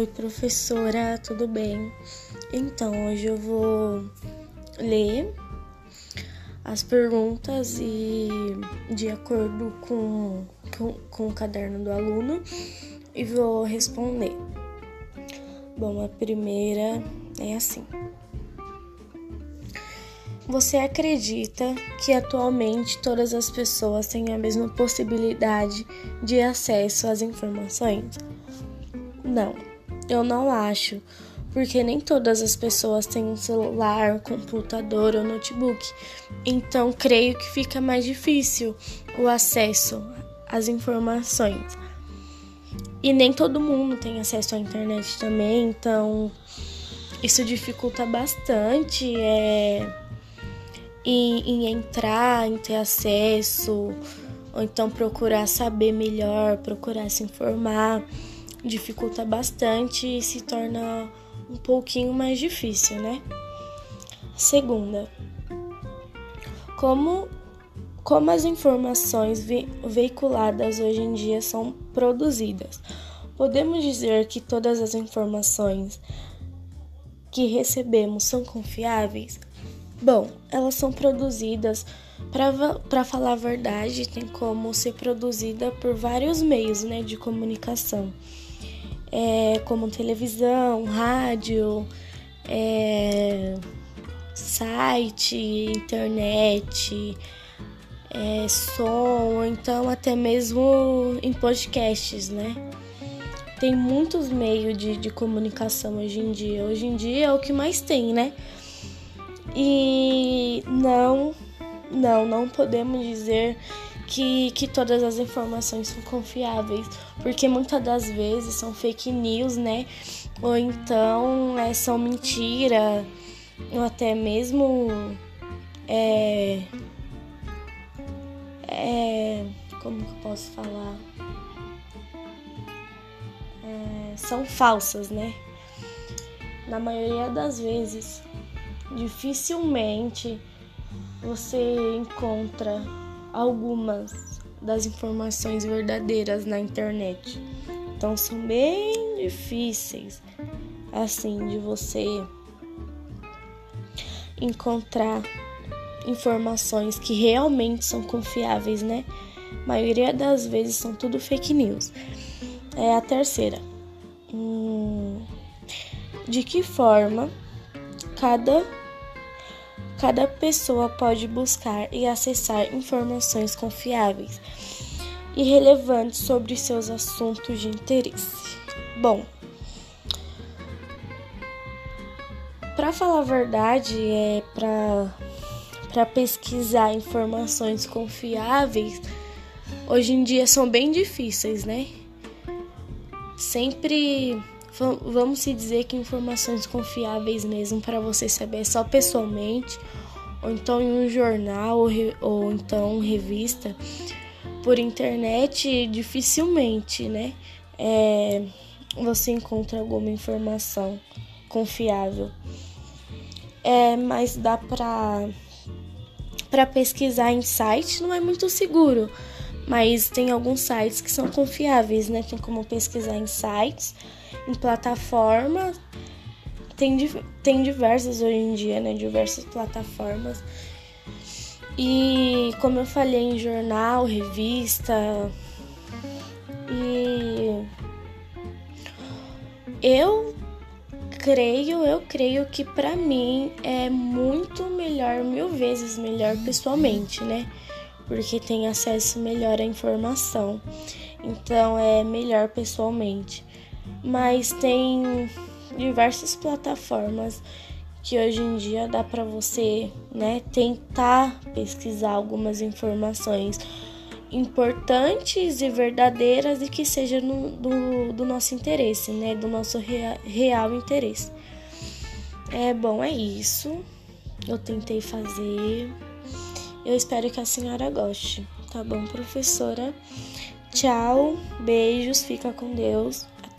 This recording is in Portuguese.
Oi, professora, tudo bem? Então, hoje eu vou ler as perguntas e de acordo com, com, com o caderno do aluno e vou responder. Bom, a primeira é assim. Você acredita que atualmente todas as pessoas têm a mesma possibilidade de acesso às informações? Não, eu não acho, porque nem todas as pessoas têm um celular, computador ou notebook. Então, creio que fica mais difícil o acesso às informações. E nem todo mundo tem acesso à internet também, então isso dificulta bastante é, em, em entrar, em ter acesso, ou então procurar saber melhor, procurar se informar dificulta bastante e se torna um pouquinho mais difícil, né? Segunda, como, como as informações ve veiculadas hoje em dia são produzidas? Podemos dizer que todas as informações que recebemos são confiáveis? Bom, elas são produzidas, para falar a verdade, tem como ser produzida por vários meios né, de comunicação é, como televisão, rádio, é, site, internet, é, som, ou então até mesmo em podcasts, né? Tem muitos meios de, de comunicação hoje em dia. Hoje em dia é o que mais tem, né? E não, não, não podemos dizer que, que todas as informações são confiáveis, porque muitas das vezes são fake news, né? Ou então é, são mentira, ou até mesmo é, é como que eu posso falar? É, são falsas, né? Na maioria das vezes, dificilmente você encontra algumas das informações verdadeiras na internet. Então são bem difíceis assim de você encontrar informações que realmente são confiáveis, né? A maioria das vezes são tudo fake news. É a terceira. Hum, de que forma cada Cada pessoa pode buscar e acessar informações confiáveis e relevantes sobre seus assuntos de interesse. Bom, para falar a verdade, é para pesquisar informações confiáveis, hoje em dia são bem difíceis, né? Sempre vamos se dizer que informações confiáveis mesmo para você saber só pessoalmente, ou então em um jornal, ou, ou então revista, por internet, dificilmente, né? É, você encontra alguma informação confiável. É, mas dá para para pesquisar em site não é muito seguro, mas tem alguns sites que são confiáveis, né? Tem como pesquisar em sites em plataformas. Tem, tem diversas hoje em dia, né? Diversas plataformas. E como eu falei em jornal, revista. E eu creio, eu creio que para mim é muito melhor, mil vezes melhor pessoalmente, né? Porque tem acesso melhor à informação. Então é melhor pessoalmente mas tem diversas plataformas que hoje em dia dá para você, né, tentar pesquisar algumas informações importantes e verdadeiras e que seja no, do, do nosso interesse, né, do nosso rea, real interesse. É bom, é isso. Eu tentei fazer. Eu espero que a senhora goste. Tá bom, professora? Tchau, beijos, fica com Deus.